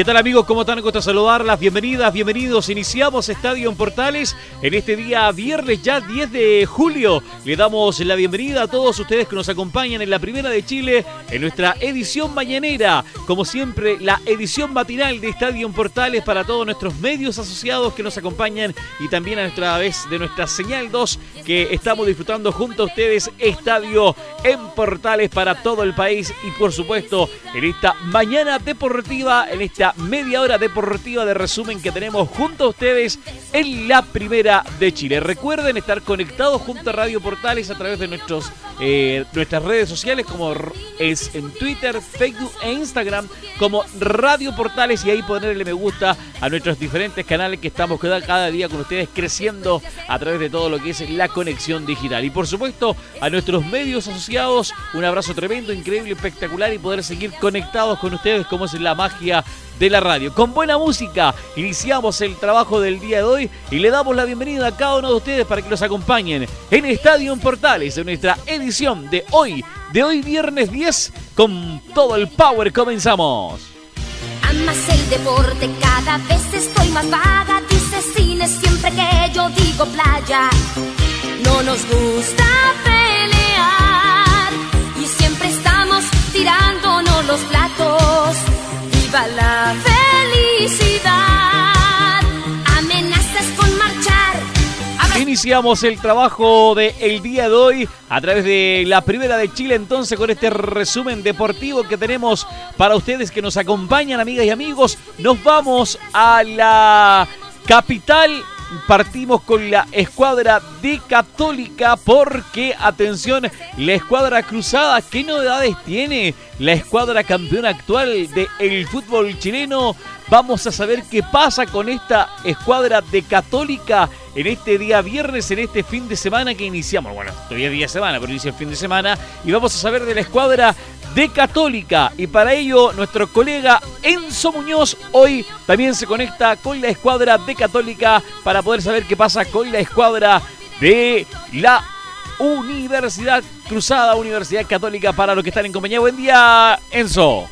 ¿Qué tal amigos? ¿Cómo están? Gusto saludarlas. Bienvenidas, bienvenidos. Iniciamos Estadio en Portales en este día viernes ya 10 de julio. Le damos la bienvenida a todos ustedes que nos acompañan en la Primera de Chile en nuestra edición mañanera. Como siempre, la edición matinal de Estadio en Portales para todos nuestros medios asociados que nos acompañan y también a nuestra vez de nuestra señal 2 que estamos disfrutando junto a ustedes Estadio en Portales para todo el país y por supuesto en esta mañana deportiva, en esta media hora deportiva de resumen que tenemos junto a ustedes en la primera de Chile. Recuerden estar conectados junto a Radio Portales a través de nuestros, eh, nuestras redes sociales como es en Twitter, Facebook e Instagram como Radio Portales y ahí ponerle me gusta a nuestros diferentes canales que estamos cada día con ustedes creciendo a través de todo lo que es la conexión digital. Y por supuesto a nuestros medios asociados, un abrazo tremendo, increíble, espectacular y poder seguir conectados con ustedes como es la magia de la radio. Con buena música iniciamos el trabajo del día de hoy y le damos la bienvenida a cada uno de ustedes para que nos acompañen en Estadio Portales en nuestra edición de hoy, de hoy viernes 10, con todo el power comenzamos. Amas el deporte, cada vez estoy más vaga, dice cine siempre que yo digo playa. No nos gusta pelear y siempre estamos tirándonos los platos Iniciamos el trabajo del el día de hoy a través de la Primera de Chile entonces con este resumen deportivo que tenemos para ustedes que nos acompañan amigas y amigos. Nos vamos a la capital partimos con la escuadra de Católica porque, atención, la escuadra cruzada, ¿qué novedades tiene la escuadra campeona actual del fútbol chileno? Vamos a saber qué pasa con esta escuadra de Católica en este día viernes, en este fin de semana que iniciamos. Bueno, todavía es día de semana, pero inicia el fin de semana. Y vamos a saber de la escuadra de Católica. Y para ello, nuestro colega Enzo Muñoz hoy también se conecta con la escuadra de Católica para poder saber qué pasa con la escuadra de la Universidad Cruzada, Universidad Católica, para los que están en compañía. Buen día, Enzo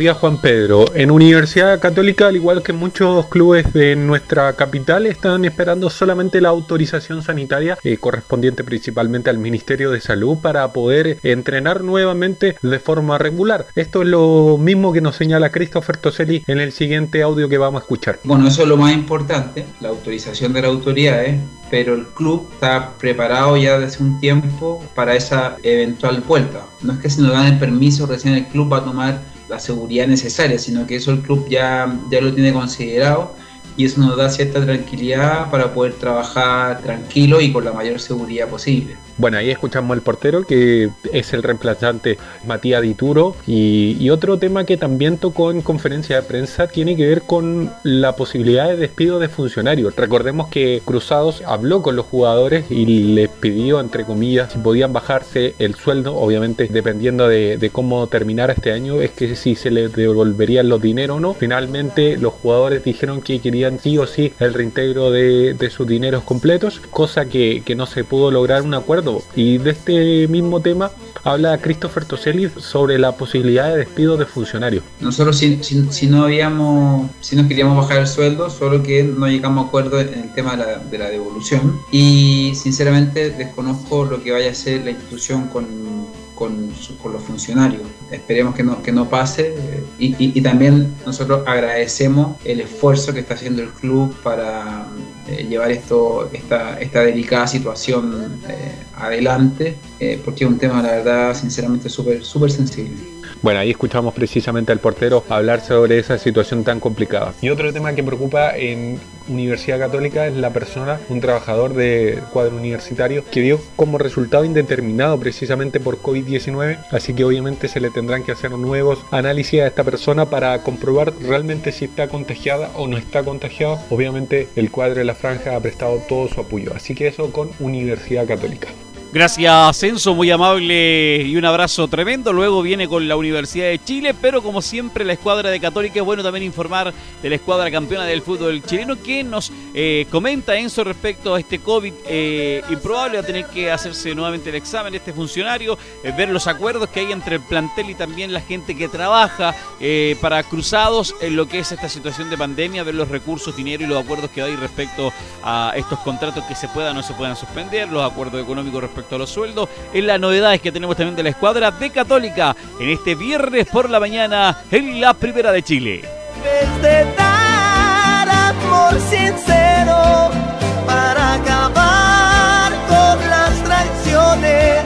día Juan Pedro. En Universidad Católica, al igual que muchos clubes de nuestra capital, están esperando solamente la autorización sanitaria eh, correspondiente principalmente al Ministerio de Salud para poder entrenar nuevamente de forma regular. Esto es lo mismo que nos señala Christopher Toselli en el siguiente audio que vamos a escuchar. Bueno, eso es lo más importante, la autorización de las autoridades, pero el club está preparado ya desde un tiempo para esa eventual vuelta. No es que si nos dan el permiso, recién el club va a tomar la seguridad necesaria, sino que eso el club ya, ya lo tiene considerado y eso nos da cierta tranquilidad para poder trabajar tranquilo y con la mayor seguridad posible. Bueno, ahí escuchamos al portero que es el reemplazante Matías Dituro y, otro tema que también tocó en conferencia de prensa tiene que ver con la posibilidad de despido de funcionarios. Recordemos que Cruzados habló con los jugadores y les pidió, entre comillas, si podían bajarse el sueldo, obviamente dependiendo de, cómo terminara este año, es que si se les devolverían los dineros o no. Finalmente los jugadores dijeron que querían sí o sí el reintegro de, sus dineros completos, cosa que no se pudo lograr un acuerdo y de este mismo tema habla Christopher Toselli sobre la posibilidad de despido de funcionarios. Nosotros si, no habíamos, si no queríamos bajar el sueldo, solo que no llegamos a acuerdo en el tema de la, devolución. Y sinceramente desconozco lo que vaya a hacer la institución con, con, los funcionarios. Esperemos que no, que no pase y, también nosotros agradecemos el esfuerzo que está haciendo el club para eh, llevar esto, esta, esta delicada situación eh, adelante, porque es un tema, la verdad, sinceramente súper súper sensible. Bueno, ahí escuchamos precisamente al portero hablar sobre esa situación tan complicada. Y otro tema que preocupa en Universidad Católica es la persona, un trabajador de cuadro universitario, que dio como resultado indeterminado precisamente por COVID-19. Así que obviamente se le tendrán que hacer nuevos análisis a esta persona para comprobar realmente si está contagiada o no está contagiada. Obviamente el cuadro de la franja ha prestado todo su apoyo. Así que eso con Universidad Católica. Gracias, Censo, muy amable y un abrazo tremendo. Luego viene con la Universidad de Chile, pero como siempre, la escuadra de Católica. Es bueno también informar de la escuadra campeona del fútbol chileno que nos eh, comenta Enzo respecto a este COVID eh, improbable. Va a tener que hacerse nuevamente el examen este funcionario, eh, ver los acuerdos que hay entre el plantel y también la gente que trabaja para cruzados en lo que es esta situación de pandemia, ver los recursos, dinero y los acuerdos que hay respecto a estos contratos que se puedan o no se puedan suspender, los acuerdos económicos respecto respecto a los sueldos. En las novedades que tenemos también de la escuadra de Católica en este viernes por la mañana en la Primera de Chile. De dar amor sincero para acabar con las traiciones.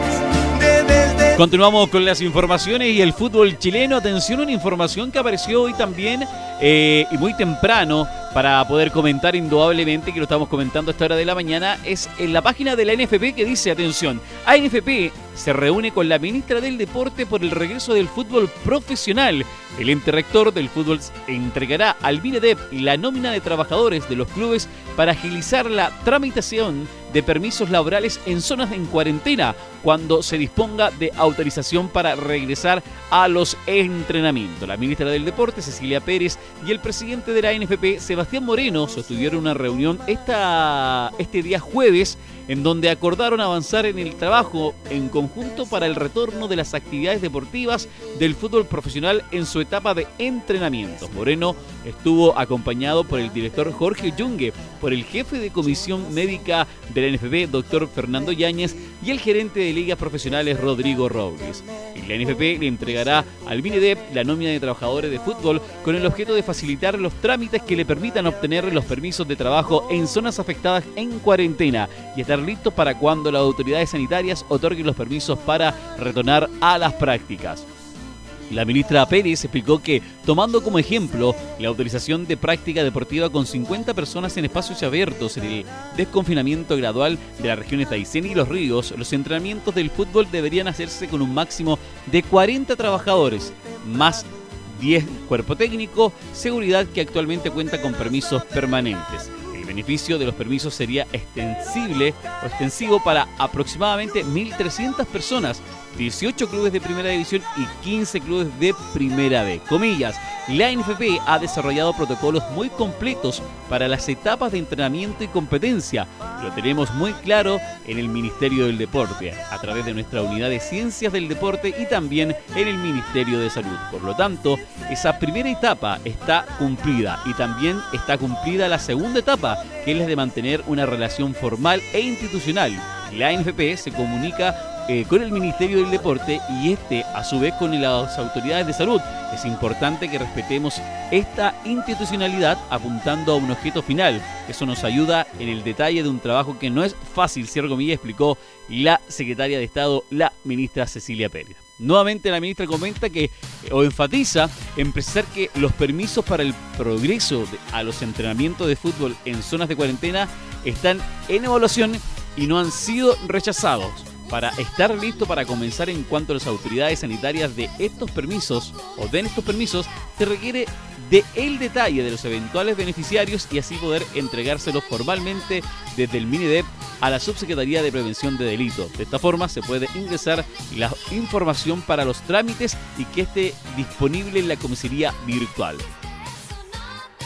Continuamos con las informaciones y el fútbol chileno. Atención, una información que apareció hoy también eh, y muy temprano para poder comentar indudablemente, que lo estamos comentando a esta hora de la mañana, es en la página de la NFP que dice, atención, ANFP se reúne con la ministra del Deporte por el regreso del fútbol profesional. El ente rector del fútbol entregará al MINEDEP la nómina de trabajadores de los clubes para agilizar la tramitación de permisos laborales en zonas en cuarentena cuando se disponga de autorización para regresar a los entrenamientos. La ministra del Deporte, Cecilia Pérez, y el presidente de la NFP, Sebastián Moreno, sostuvieron una reunión esta, este día jueves en donde acordaron avanzar en el trabajo en conjunto para el retorno de las actividades deportivas del fútbol profesional en su etapa de entrenamiento. Moreno estuvo acompañado por el director Jorge Yungue, por el jefe de comisión médica de la NFP, doctor Fernando Yáñez, y el gerente de ligas profesionales, Rodrigo Robles. la NFP le entregará al MINEDEP la nómina de trabajadores de fútbol con el objeto de facilitar los trámites que le permitan obtener los permisos de trabajo en zonas afectadas en cuarentena y estar listos para cuando las autoridades sanitarias otorguen los permisos para retornar a las prácticas. La ministra Pérez explicó que, tomando como ejemplo la autorización de práctica deportiva con 50 personas en espacios abiertos en el desconfinamiento gradual de las regiones de Aysén y Los Ríos, los entrenamientos del fútbol deberían hacerse con un máximo de 40 trabajadores, más 10 cuerpo técnico, seguridad que actualmente cuenta con permisos permanentes. Beneficio de los permisos sería extensible o extensivo para aproximadamente 1.300 personas 18 clubes de primera división y 15 clubes de primera B. Comillas, la NFP ha desarrollado protocolos muy completos para las etapas de entrenamiento y competencia. Lo tenemos muy claro en el Ministerio del Deporte, a través de nuestra unidad de ciencias del deporte y también en el Ministerio de Salud. Por lo tanto, esa primera etapa está cumplida y también está cumplida la segunda etapa, que es la de mantener una relación formal e institucional. La NFP se comunica eh, con el Ministerio del Deporte y este a su vez con las autoridades de salud. Es importante que respetemos esta institucionalidad apuntando a un objeto final. Eso nos ayuda en el detalle de un trabajo que no es fácil, cierro comillas, explicó la secretaria de Estado, la ministra Cecilia Pérez. Nuevamente la ministra comenta que o enfatiza en precisar que los permisos para el progreso a los entrenamientos de fútbol en zonas de cuarentena están en evaluación y no han sido rechazados para estar listo para comenzar en cuanto a las autoridades sanitarias de estos permisos o den estos permisos, se requiere de el detalle de los eventuales beneficiarios y así poder entregárselos formalmente desde el MINIDEP a la Subsecretaría de Prevención de Delitos. De esta forma se puede ingresar la información para los trámites y que esté disponible en la comisaría virtual.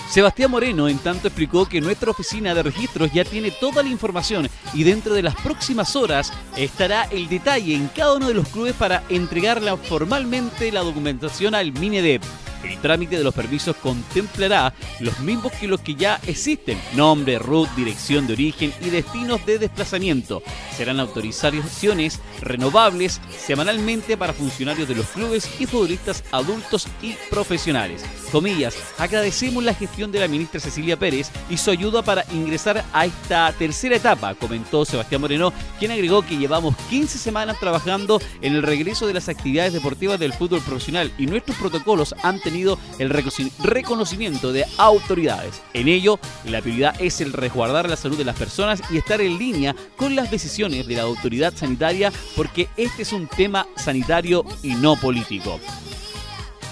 Sebastián Moreno, en tanto, explicó que nuestra oficina de registros ya tiene toda la información y dentro de las próximas horas estará el detalle en cada uno de los clubes para entregarle formalmente la documentación al MINEDEP. El trámite de los permisos contemplará los mismos que los que ya existen, nombre, root, dirección de origen y destinos de desplazamiento. Serán autorizaciones renovables semanalmente para funcionarios de los clubes y futbolistas adultos y profesionales. Comillas, agradecemos la gestión de la ministra Cecilia Pérez y su ayuda para ingresar a esta tercera etapa, comentó Sebastián Moreno, quien agregó que llevamos 15 semanas trabajando en el regreso de las actividades deportivas del fútbol profesional y nuestros protocolos han el reconocimiento de autoridades. En ello, la prioridad es el resguardar la salud de las personas y estar en línea con las decisiones de la autoridad sanitaria porque este es un tema sanitario y no político.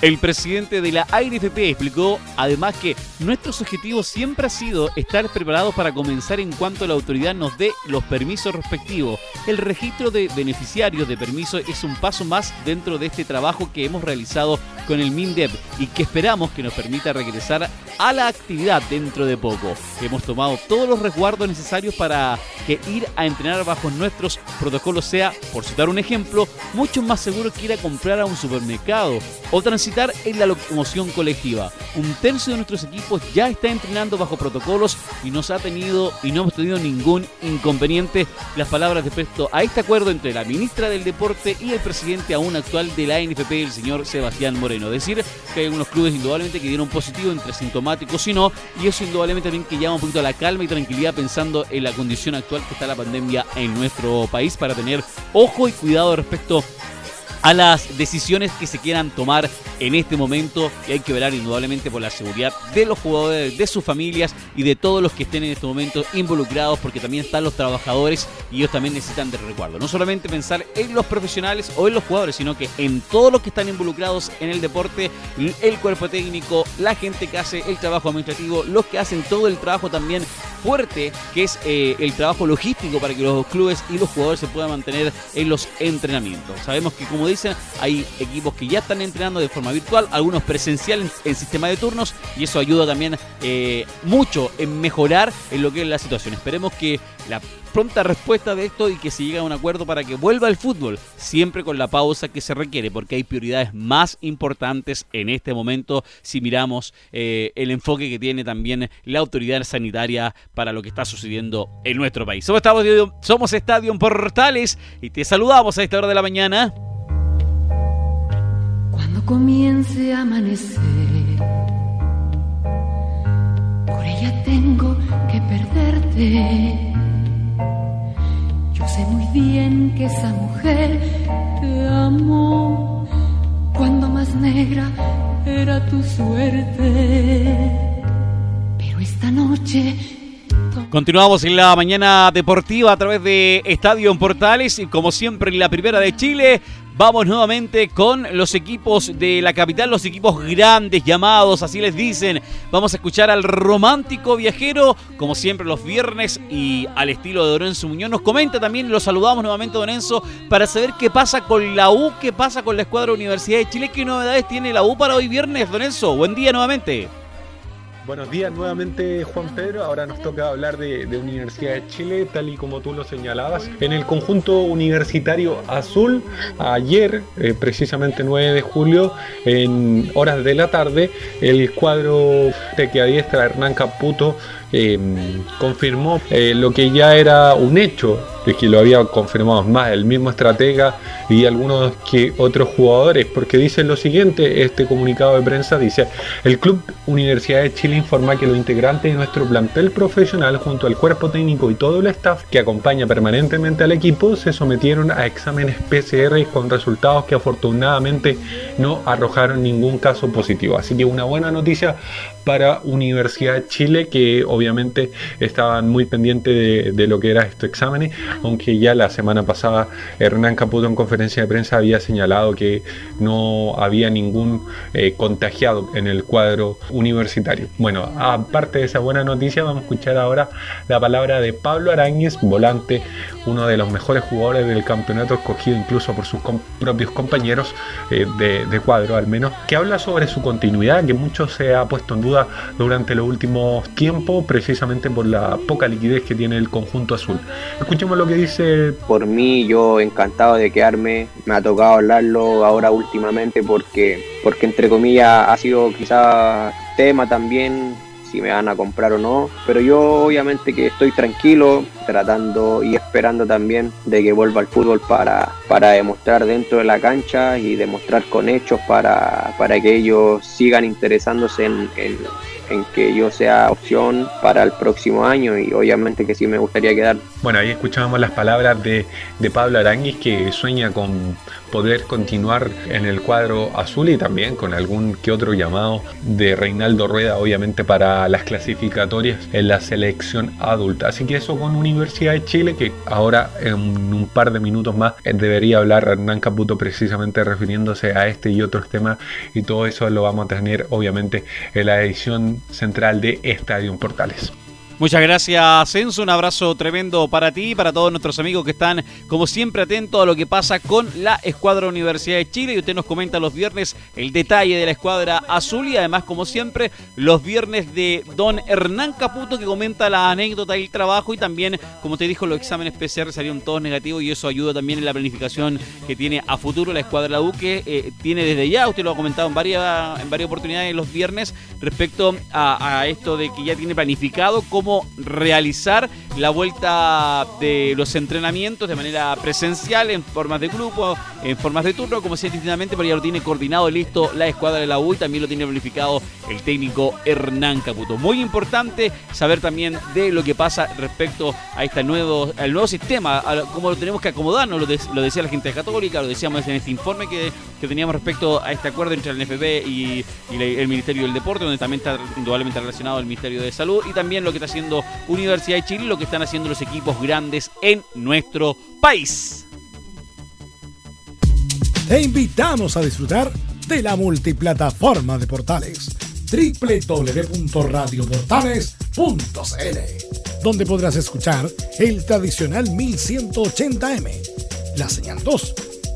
El presidente de la ANFP explicó además que nuestros objetivos siempre ha sido estar preparados para comenzar en cuanto la autoridad nos dé los permisos respectivos. El registro de beneficiarios de permiso es un paso más dentro de este trabajo que hemos realizado con el MINDEP y que esperamos que nos permita regresar a la actividad dentro de poco. Hemos tomado todos los resguardos necesarios para que ir a entrenar bajo nuestros protocolos sea, por citar un ejemplo, mucho más seguro que ir a comprar a un supermercado o transitar en la locomoción colectiva. Un tercio de nuestros equipos ya está entrenando bajo protocolos y nos ha tenido y no hemos tenido ningún inconveniente. Las palabras respecto a este acuerdo entre la ministra del Deporte y el presidente aún actual de la NFP, el señor Sebastián Moreno. Decir que hay algunos clubes indudablemente que dieron positivo entre sintomáticos y no, y eso indudablemente también que llama un poquito a la calma y tranquilidad pensando en la condición actual que está la pandemia en nuestro país para tener ojo y cuidado respecto a las decisiones que se quieran tomar en este momento y hay que velar indudablemente por la seguridad de los jugadores, de sus familias y de todos los que estén en este momento involucrados porque también están los trabajadores y ellos también necesitan de resguardo. No solamente pensar en los profesionales o en los jugadores, sino que en todos los que están involucrados en el deporte, el cuerpo técnico, la gente que hace el trabajo administrativo, los que hacen todo el trabajo también fuerte, que es eh, el trabajo logístico para que los clubes y los jugadores se puedan mantener en los entrenamientos. Sabemos que como hay equipos que ya están entrenando de forma virtual, algunos presenciales en, sistema de turnos y eso ayuda también eh, mucho en mejorar en lo que es la situación. Esperemos que la pronta respuesta de esto y que se llegue a un acuerdo para que vuelva el fútbol, siempre con la pausa que se requiere, porque hay prioridades más importantes en este momento si miramos eh, el enfoque que tiene también la autoridad sanitaria para lo que está sucediendo en nuestro país. Somos Estadio, somos Portales y te saludamos a esta hora de la mañana. Cuando comience a amanecer, por ella tengo que perderte yo sé muy bien que esa mujer te amó cuando más negra era tu suerte. Pero esta noche Continuamos en la mañana deportiva a través de Estadio en Portales y como siempre en la primera de Chile Vamos nuevamente con los equipos de la capital, los equipos grandes llamados, así les dicen. Vamos a escuchar al romántico viajero, como siempre los viernes, y al estilo de Lorenzo Muñoz. Nos comenta también, lo saludamos nuevamente, Don Enzo, para saber qué pasa con la U, qué pasa con la escuadra Universidad de Chile, qué novedades tiene la U para hoy viernes, Don Enzo. Buen día nuevamente. Buenos días nuevamente Juan Pedro, ahora nos toca hablar de, Universidad de Chile, tal y como tú lo señalabas. En el conjunto universitario azul, ayer, eh, precisamente 9 de julio, en horas de la tarde, el cuadro de que adiestra Hernán Caputo eh, confirmó eh, lo que ya era un hecho, de que lo había confirmado más el mismo estratega y algunos que otros jugadores, porque dicen lo siguiente, este comunicado de prensa dice, el Club Universidad de Chile informa que los integrantes de nuestro plantel profesional junto al cuerpo técnico y todo el staff que acompaña permanentemente al equipo se sometieron a exámenes PCR con resultados que afortunadamente no arrojaron ningún caso positivo. Así que una buena noticia para Universidad de Chile que obviamente estaban muy pendientes de, lo que era estos exámenes, aunque ya la semana pasada Hernán Caputo en conferencia de prensa había señalado que no había ningún eh, contagiado en el cuadro universitario. Bueno, aparte de esa buena noticia, vamos a escuchar ahora la palabra de Pablo Arañez, volante, uno de los mejores jugadores del campeonato, escogido incluso por sus propios compañeros eh, de, de, cuadro al menos, que habla sobre su continuidad, que mucho se ha puesto en duda durante los últimos tiempos, precisamente por la poca liquidez que tiene el conjunto azul. Escuchemos lo que dice. Por mí, yo encantado de quedarme, me ha tocado hablarlo ahora últimamente porque, porque entre comillas ha sido quizá tema también si me van a comprar o no, pero yo obviamente que estoy tranquilo, tratando y esperando también de que vuelva al fútbol para, para demostrar dentro de la cancha y demostrar con hechos para, para que ellos sigan interesándose en, en, que yo sea opción para el próximo año y obviamente que sí me gustaría quedar. Bueno, ahí escuchábamos las palabras de, de Pablo Aranguis que sueña con poder continuar en el cuadro azul y también con algún que otro llamado de Reinaldo Rueda, obviamente para las clasificatorias en la selección adulta. Así que eso con Universidad de Chile, que ahora en un par de minutos más debería hablar Hernán Caputo precisamente refiriéndose a este y otros temas y todo eso lo vamos a tener obviamente en la edición central de Estadio Portales. Muchas gracias, Censo. Un abrazo tremendo para ti y para todos nuestros amigos que están, como siempre, atentos a lo que pasa con la Escuadra Universidad de Chile. Y usted nos comenta los viernes el detalle de la Escuadra Azul y además, como siempre, los viernes de don Hernán Caputo que comenta la anécdota del trabajo y también, como te dijo, los exámenes PCR salieron todos negativos y eso ayuda también en la planificación que tiene a futuro la Escuadra U que eh, tiene desde ya, usted lo ha comentado en varias, en varias oportunidades los viernes, respecto a, a esto de que ya tiene planificado cómo realizar la vuelta de los entrenamientos de manera presencial, en formas de grupo, en formas de turno, como decía distintivamente, pero ya lo tiene coordinado listo la escuadra de la U y también lo tiene planificado el técnico Hernán Caputo. Muy importante saber también de lo que pasa respecto a este nuevo, al nuevo sistema, a cómo lo tenemos que acomodarnos, lo, lo, decía la gente católica, lo decíamos en este informe que, que teníamos respecto a este acuerdo entre el NFP y, y el Ministerio del Deporte, donde también está indudablemente relacionado el Ministerio de Salud y también lo que está Universidad de Chile, lo que están haciendo los equipos grandes en nuestro país. Te invitamos a disfrutar de la multiplataforma de portales www.radioportales.cl donde podrás escuchar el tradicional 1180m, la señal 2,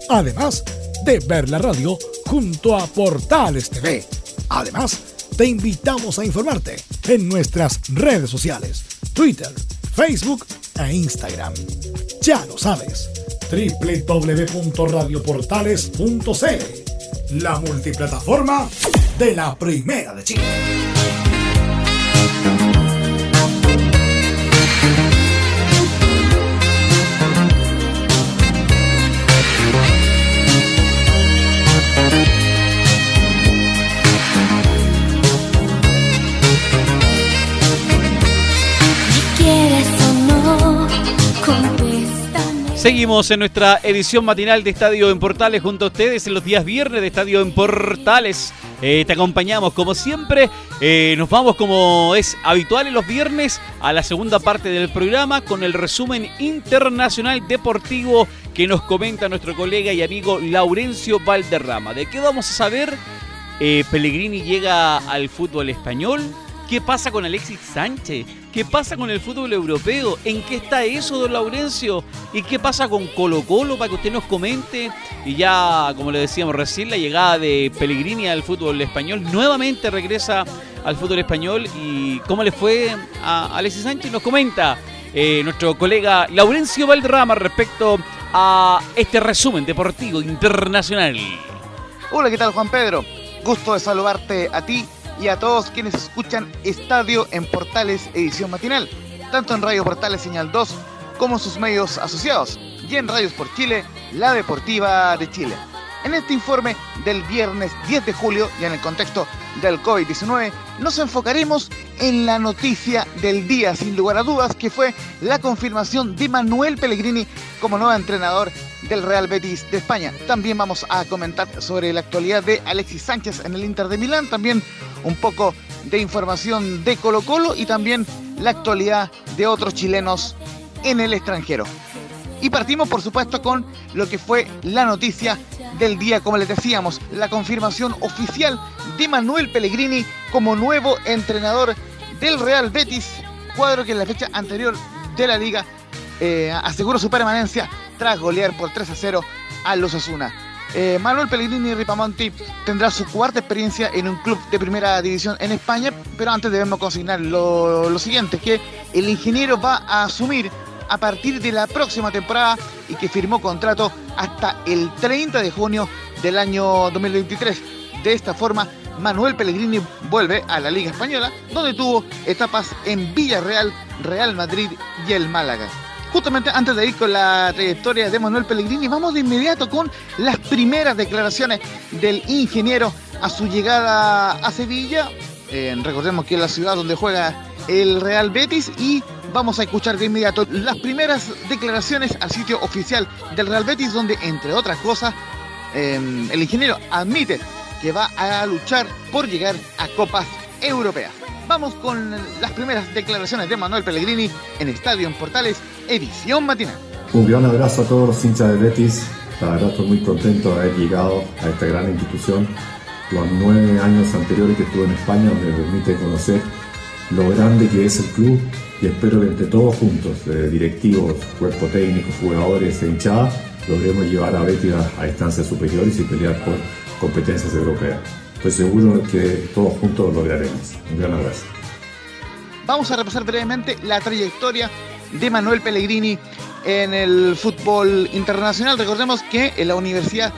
además de ver la radio junto a Portales TV. Además, te invitamos a informarte en nuestras redes sociales, Twitter, Facebook e Instagram. Ya lo sabes, www.radioportales.cl, la multiplataforma de la Primera de Chile. Seguimos en nuestra edición matinal de Estadio en Portales junto a ustedes en los días viernes de Estadio en Portales. Eh, te acompañamos como siempre. Eh, nos vamos como es habitual en los viernes a la segunda parte del programa con el resumen internacional deportivo que nos comenta nuestro colega y amigo Laurencio Valderrama. ¿De qué vamos a saber? Eh, Pellegrini llega al fútbol español. ¿Qué pasa con Alexis Sánchez? ¿Qué pasa con el fútbol europeo? ¿En qué está eso, don Laurencio? ¿Y qué pasa con Colo Colo para que usted nos comente? Y ya, como le decíamos recién, la llegada de Pellegrini al fútbol español nuevamente regresa al fútbol español. ¿Y cómo le fue a Alexis Sánchez? Nos comenta eh, nuestro colega Laurencio Valderrama respecto a este resumen deportivo internacional. Hola, ¿qué tal Juan Pedro? Gusto de saludarte a ti y a todos quienes escuchan Estadio en Portales edición matinal, tanto en Radio Portales Señal 2 como sus medios asociados, y en Radios por Chile, la Deportiva de Chile. En este informe del viernes 10 de julio y en el contexto del COVID-19, nos enfocaremos en la noticia del día, sin lugar a dudas, que fue la confirmación de Manuel Pellegrini como nuevo entrenador del Real Betis de España. También vamos a comentar sobre la actualidad de Alexis Sánchez en el Inter de Milán, también un poco de información de Colo Colo y también la actualidad de otros chilenos en el extranjero. Y partimos, por supuesto, con lo que fue la noticia del día, como les decíamos, la confirmación oficial de Manuel Pellegrini como nuevo entrenador del Real Betis, cuadro que en la fecha anterior de la liga eh, aseguró su permanencia tras golear por 3 a 0 a los Asuna. eh, Manuel Pellegrini Ripamonti tendrá su cuarta experiencia en un club de primera división en España, pero antes debemos consignar lo, lo siguiente, que el ingeniero va a asumir a partir de la próxima temporada y que firmó contrato hasta el 30 de junio del año 2023. De esta forma, Manuel Pellegrini vuelve a la Liga Española, donde tuvo etapas en Villarreal, Real Madrid y el Málaga. Justamente antes de ir con la trayectoria de Manuel Pellegrini, vamos de inmediato con las primeras declaraciones del ingeniero a su llegada a Sevilla. Eh, recordemos que es la ciudad donde juega el Real Betis y vamos a escuchar de inmediato las primeras declaraciones al sitio oficial del Real Betis, donde entre otras cosas eh, el ingeniero admite que va a luchar por llegar a copas europeas. Vamos con las primeras declaraciones de Manuel Pellegrini en Estadio en Portales, edición matinal. Un gran abrazo a todos los hinchas de Betis. La verdad estoy muy contento de haber llegado a esta gran institución. Los nueve años anteriores que estuve en España me permite conocer lo grande que es el club y espero que entre todos juntos, eh, directivos, cuerpo técnico, jugadores hinchadas, logremos llevar a Betis a, a instancias superiores y pelear por competencias europeas. Estoy seguro que todos juntos lo lograremos. Un gran abrazo. Vamos a repasar brevemente la trayectoria de Manuel Pellegrini en el fútbol internacional. Recordemos que en la Universidad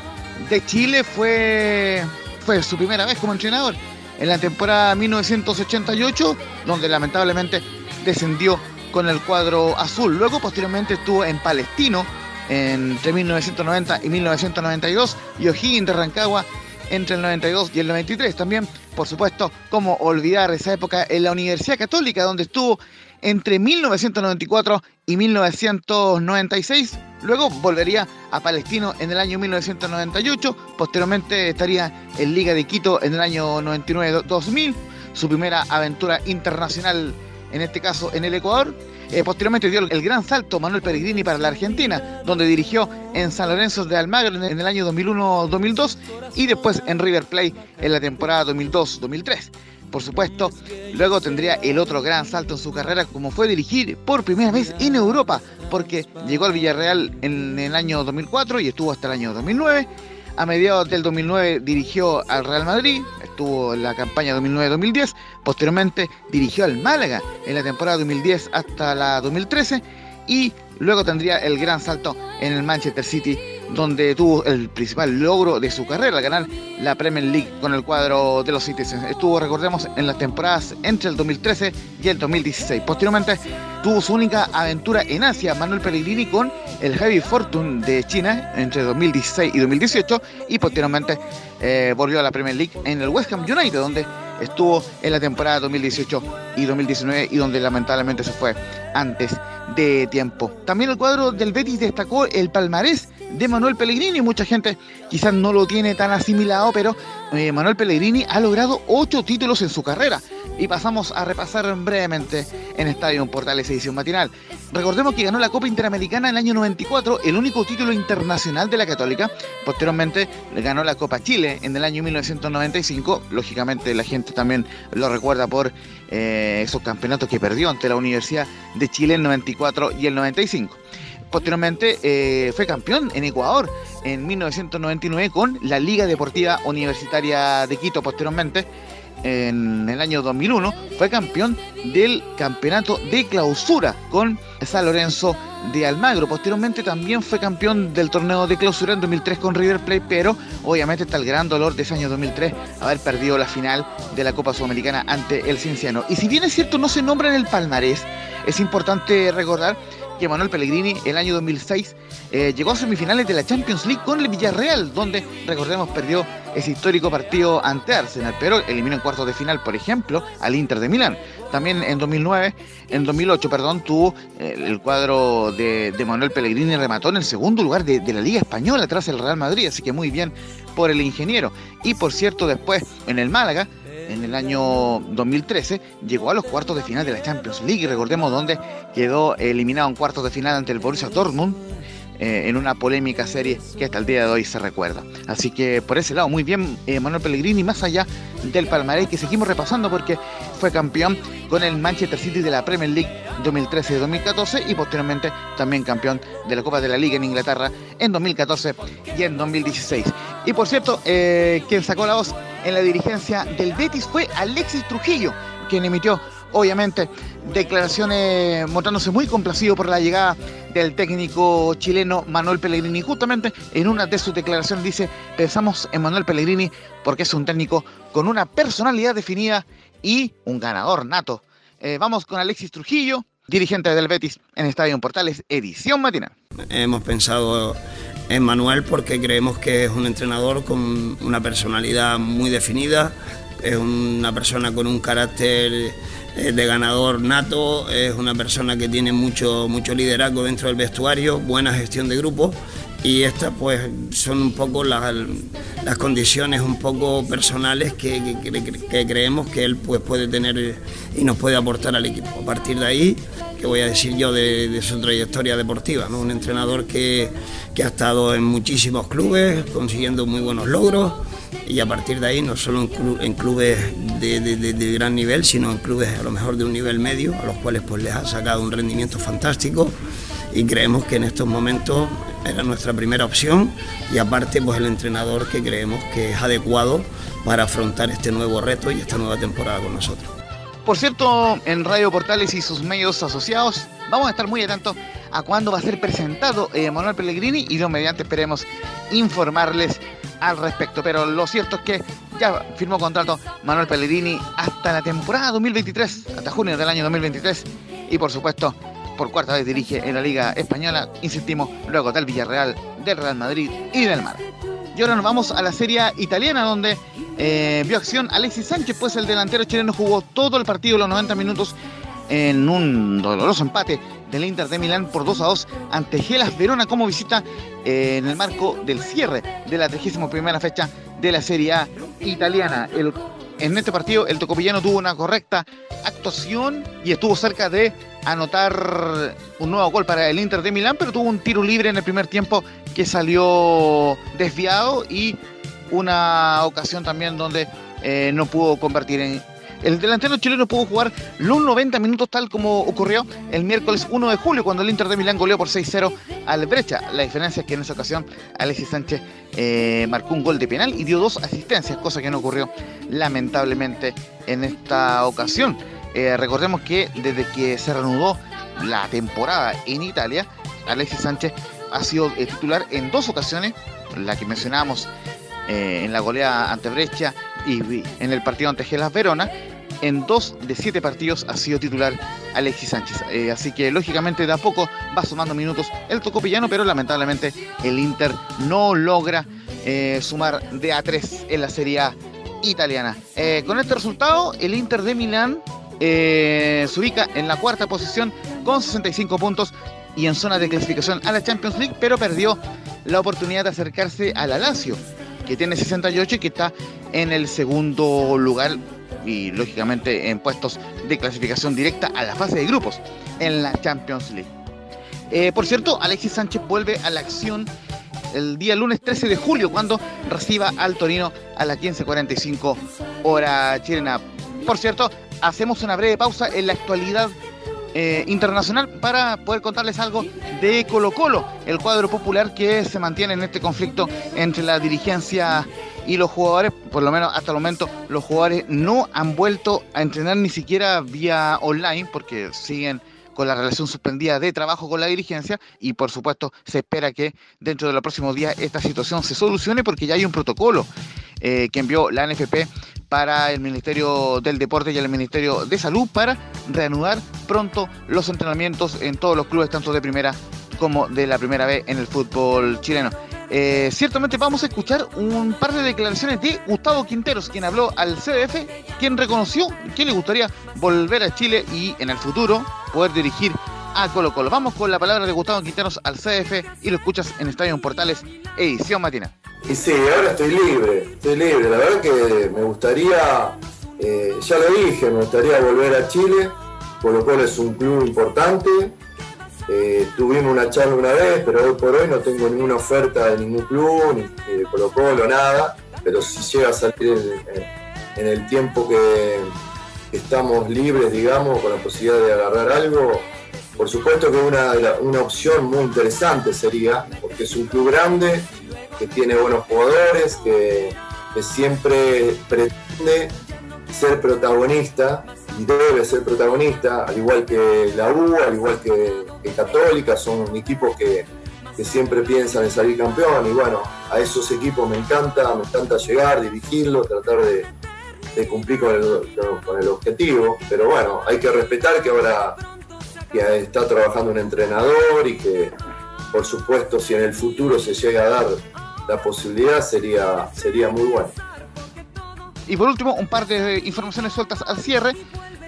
de Chile fue, fue su primera vez como entrenador en la temporada 1988, donde lamentablemente descendió con el cuadro azul. Luego, posteriormente, estuvo en Palestino entre 1990 y 1992 y O'Higgins de Rancagua entre el 92 y el 93. También, por supuesto, cómo olvidar esa época en la Universidad Católica, donde estuvo entre 1994 y 1996. Luego volvería a Palestino en el año 1998. Posteriormente estaría en Liga de Quito en el año 99-2000. Su primera aventura internacional, en este caso en el Ecuador. Eh, posteriormente dio el gran salto Manuel Pellegrini para la Argentina, donde dirigió en San Lorenzo de Almagro en el año 2001-2002 y después en River Plate en la temporada 2002-2003 por supuesto. Luego tendría el otro gran salto en su carrera como fue dirigir por primera vez en Europa, porque llegó al Villarreal en el año 2004 y estuvo hasta el año 2009. A mediados del 2009 dirigió al Real Madrid, estuvo en la campaña 2009-2010. Posteriormente dirigió al Málaga en la temporada 2010 hasta la 2013. Y luego tendría el gran salto en el Manchester City donde tuvo el principal logro de su carrera, ganar la Premier League con el cuadro de los Citizens. Estuvo, recordemos, en las temporadas entre el 2013 y el 2016. Posteriormente tuvo su única aventura en Asia, Manuel Pellegrini, con el Heavy Fortune de China entre 2016 y 2018 y posteriormente eh, volvió a la Premier League en el West Ham United, donde estuvo en la temporada 2018 y 2019 y donde lamentablemente se fue antes de tiempo. También el cuadro del Betis destacó el palmarés de Manuel Pellegrini. Mucha gente quizás no lo tiene tan asimilado, pero eh, Manuel Pellegrini ha logrado ocho títulos en su carrera. Y pasamos a repasar brevemente en Estadio Portales Edición Matinal. Recordemos que ganó la Copa Interamericana en el año 94, el único título internacional de la Católica. Posteriormente ganó la Copa Chile en el año 1995. Lógicamente la gente también lo recuerda por eh, esos campeonatos que perdió ante la Universidad de Chile en el 94 y el 95. Posteriormente eh, fue campeón en Ecuador en 1999 con la Liga Deportiva Universitaria de Quito. Posteriormente, en el año 2001, fue campeón del campeonato de clausura con San Lorenzo de Almagro. Posteriormente también fue campeón del torneo de clausura en 2003 con River Plate, pero obviamente está el gran dolor de ese año 2003 haber perdido la final de la Copa Sudamericana ante el Cienciano. Y si bien es cierto no se nombra en el palmarés, es importante recordar que Manuel Pellegrini el año 2006 eh, llegó a semifinales de la Champions League con el Villarreal, donde recordemos perdió ese histórico partido ante Arsenal, pero eliminó en cuartos de final, por ejemplo, al Inter de Milán. También en 2009, en 2008, perdón, tuvo eh, el cuadro de, Manuel Pellegrini remató en el segundo lugar de, la Liga Española tras el Real Madrid, así que muy bien por el ingeniero. Y por cierto, después en el Málaga en el año 2013 llegó a los cuartos de final de la Champions League. Recordemos dónde quedó eliminado en cuartos de final ante el Borussia Dortmund eh, en una polémica serie que hasta el día de hoy se recuerda. Así que por ese lado, muy bien eh, Manuel Pellegrini, más allá del palmarés que seguimos repasando porque fue campeón con el Manchester City de la Premier League 2013-2014 y posteriormente también campeón de la Copa de la Liga en Inglaterra en 2014 y en 2016. Y por cierto, eh, quien sacó la voz en la dirigencia del Betis fue Alexis Trujillo, quien emitió obviamente declaraciones mostrándose muy complacido por la llegada del técnico chileno Manuel Pellegrini. Justamente en una de sus declaraciones dice, pensamos en Manuel Pellegrini porque es un técnico con una personalidad definida y un ganador nato. Eh, vamos con Alexis Trujillo, dirigente del Betis en Estadio Portales, edición matinal. Hemos pensado en Manuel porque creemos que es un entrenador con una personalidad muy definida, es una persona con un carácter de ganador nato, es una persona que tiene mucho, mucho liderazgo dentro del vestuario, buena gestión de grupo y estas pues son un poco las, las condiciones un poco personales que, que, creemos que él pues puede tener y nos puede aportar al equipo. A partir de ahí, que voy a decir yo de, su trayectoria deportiva, ¿no? un entrenador que, que ha estado en muchísimos clubes consiguiendo muy buenos logros y a partir de ahí no solo en, clubes de, gran nivel, sino en clubes a lo mejor de un nivel medio, a los cuales pues les ha sacado un rendimiento fantástico y creemos que en estos momentos era nuestra primera opción y aparte pues el entrenador que creemos que es adecuado para afrontar este nuevo reto y esta nueva temporada con nosotros. Por cierto, en Radio Portales y sus medios asociados vamos a estar muy atentos a cuándo va a ser presentado eh, Manuel Pellegrini y lo mediante esperemos informarles al respecto. Pero lo cierto es que ya firmó contrato Manuel Pellegrini hasta la temporada 2023, hasta junio del año 2023. Y por supuesto, por cuarta vez dirige en la Liga Española, insistimos, luego del Villarreal, del Real Madrid y del Mar. Y ahora nos vamos a la Serie Italiana, donde eh, vio acción Alexis Sánchez, pues el delantero chileno jugó todo el partido, los 90 minutos, en un doloroso empate del Inter de Milán por 2 a 2 ante Gelas Verona como visita eh, en el marco del cierre de la 31 fecha de la Serie A italiana. en este partido el tocopillano tuvo una correcta actuación y estuvo cerca de anotar un nuevo gol para el Inter de Milán, pero tuvo un tiro libre en el primer tiempo que salió desviado y una ocasión también donde eh, no pudo convertir en, el delantero chileno pudo jugar los 90 minutos tal como ocurrió el miércoles 1 de julio cuando el Inter de Milán goleó por 6-0 al Brecha. La diferencia es que en esa ocasión Alexis Sánchez eh, marcó un gol de penal y dio dos asistencias, cosa que no ocurrió lamentablemente en esta ocasión. Eh, recordemos que desde que se reanudó la temporada en Italia, Alexis Sánchez ha sido eh, titular en dos ocasiones, la que mencionábamos en la goleada ante Brecha y en el partido ante Gelas Verona, en dos de siete partidos ha sido titular Alexis Sánchez. Eh, así que lógicamente de a poco va sumando minutos el Tocopillano, pero lamentablemente el Inter no logra eh, sumar de a tres en la Serie A italiana. Eh, con este resultado, el Inter de Milán se ubica en la cuarta posición con 65 puntos y en zona de clasificación a la Champions League, pero perdió la oportunidad de acercarse a la Lazio, que tiene 68 y que está en el segundo lugar y lógicamente en puestos de clasificación directa a la fase de grupos en la Champions League. Eh, por cierto, Alexis Sánchez vuelve a la acción el día lunes 13 de julio cuando reciba al Torino a las 15.45 hora chilena. Por cierto, hacemos una breve pausa en la actualidad eh, internacional para poder contarles algo de Colo Colo, el cuadro popular que se mantiene en este conflicto entre la dirigencia y los jugadores, por lo menos hasta el momento, los jugadores no han vuelto a entrenar ni siquiera vía online porque siguen con la relación suspendida de trabajo con la dirigencia y por supuesto se espera que dentro de los próximos días esta situación se solucione porque ya hay un protocolo eh, que envió la NFP para el Ministerio del Deporte y el Ministerio de Salud para reanudar pronto los entrenamientos en todos los clubes, tanto de primera como de la primera vez en el fútbol chileno. Eh, ciertamente vamos a escuchar un par de declaraciones de Gustavo Quinteros, quien habló al CDF, quien reconoció que le gustaría volver a Chile y en el futuro poder dirigir a Colo Colo. Vamos con la palabra de Gustavo Quinteros al CDF y lo escuchas en Estadio Portales, edición matina. Y sí, ahora estoy libre, estoy libre. La verdad que me gustaría, eh, ya lo dije, me gustaría volver a Chile. Colo Colo es un club importante, Eh, tuvimos una charla una vez, pero hoy por hoy no tengo ninguna oferta de ningún club, ni, de Colo Colo, nada. Pero si llega a salir en, el tiempo que, estamos libres, digamos, con la posibilidad de agarrar algo, por supuesto que una, una opción muy interesante sería, porque es un club grande, que tiene buenos jugadores, que, que siempre pretende ser protagonista y debe ser protagonista, al igual que la U, al igual que, Católica, son equipos que, que, siempre piensan en salir campeón y bueno, a esos equipos me encanta, me encanta llegar, dirigirlos, tratar de, cumplir con el, con el, objetivo, pero bueno, hay que respetar que ahora que está trabajando un entrenador y que por supuesto si en el futuro se llega a dar la posibilidad sería, sería muy bueno. Y por último, un par de informaciones sueltas al cierre.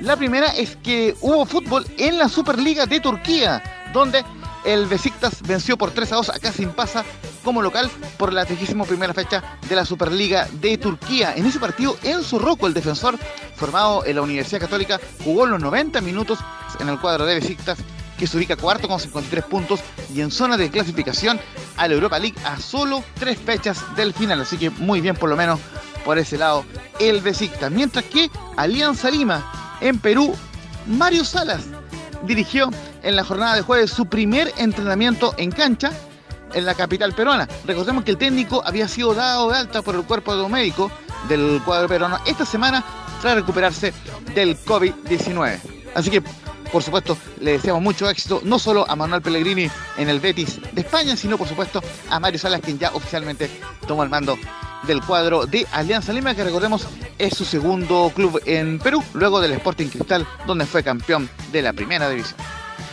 La primera es que hubo fútbol en la Superliga de Turquía, donde el Besiktas venció por 3 a 2 a Kasim Pasa como local por la 31 primera fecha de la Superliga de Turquía. En ese partido, Enzo Rocco, el defensor formado en la Universidad Católica, jugó los 90 minutos en el cuadro de Besiktas, que se ubica cuarto con 53 puntos y en zona de clasificación a la Europa League a solo tres fechas del final. Así que muy bien, por lo menos por ese lado el Besiktas. Mientras que Alianza Lima en Perú, Mario Salas dirigió en la jornada de jueves su primer entrenamiento en cancha en la capital peruana. Recordemos que el técnico había sido dado de alta por el cuerpo médico del cuadro peruano esta semana tras recuperarse del COVID-19. Así que, por supuesto, le deseamos mucho éxito no solo a Manuel Pellegrini en el Betis de España, sino por supuesto a Mario Salas, quien ya oficialmente tomó el mando del cuadro de Alianza Lima, que recordemos es su segundo club en Perú, luego del Sporting Cristal, donde fue campeón de la primera división.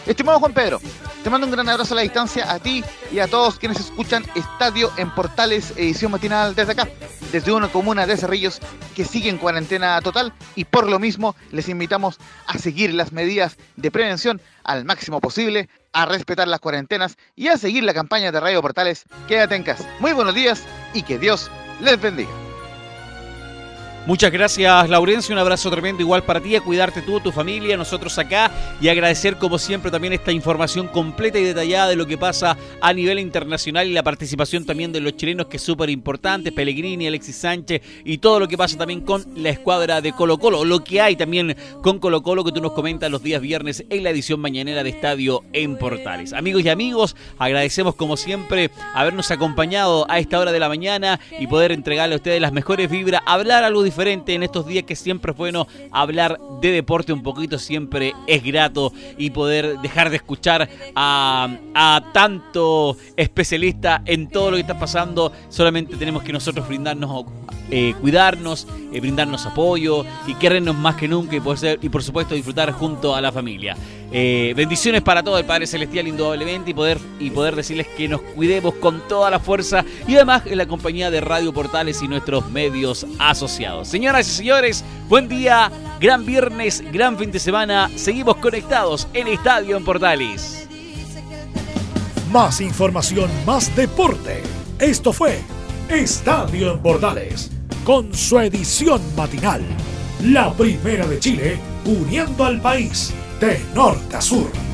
Estimado Juan Pedro, te mando un gran abrazo a la distancia a ti y a todos quienes escuchan Estadio en Portales, edición matinal desde acá, desde una comuna de Cerrillos que sigue en cuarentena total y por lo mismo les invitamos a seguir las medidas de prevención al máximo posible, a respetar las cuarentenas y a seguir la campaña de Radio Portales Quédate en casa. Muy buenos días y que Dios les bendiga. Muchas gracias, Laurencio. Un abrazo tremendo igual para ti, a cuidarte tú, tu familia, nosotros acá y agradecer como siempre también esta información completa y detallada de lo que pasa a nivel internacional y la participación también de los chilenos que es súper importante, Pellegrini, Alexis Sánchez y todo lo que pasa también con la escuadra de Colo Colo, lo que hay también con Colo Colo que tú nos comentas los días viernes en la edición mañanera de Estadio en Portales. Amigos y amigos, agradecemos como siempre habernos acompañado a esta hora de la mañana y poder entregarle a ustedes las mejores vibras, hablar algo en estos días que siempre es bueno hablar de deporte un poquito, siempre es grato y poder dejar de escuchar a, a tanto especialista en todo lo que está pasando. Solamente tenemos que nosotros brindarnos, eh, cuidarnos, eh, brindarnos apoyo y querernos más que nunca y, poder, y por supuesto disfrutar junto a la familia. Eh, bendiciones para todo el Padre Celestial indudablemente y poder, y poder decirles que nos cuidemos con toda la fuerza y además en la compañía de Radio Portales y nuestros medios asociados. Señoras y señores, buen día, gran viernes, gran fin de semana. Seguimos conectados en Estadio en Portales. Más información, más deporte. Esto fue Estadio en Portales con su edición matinal. La primera de Chile uniendo al país de norte a sur.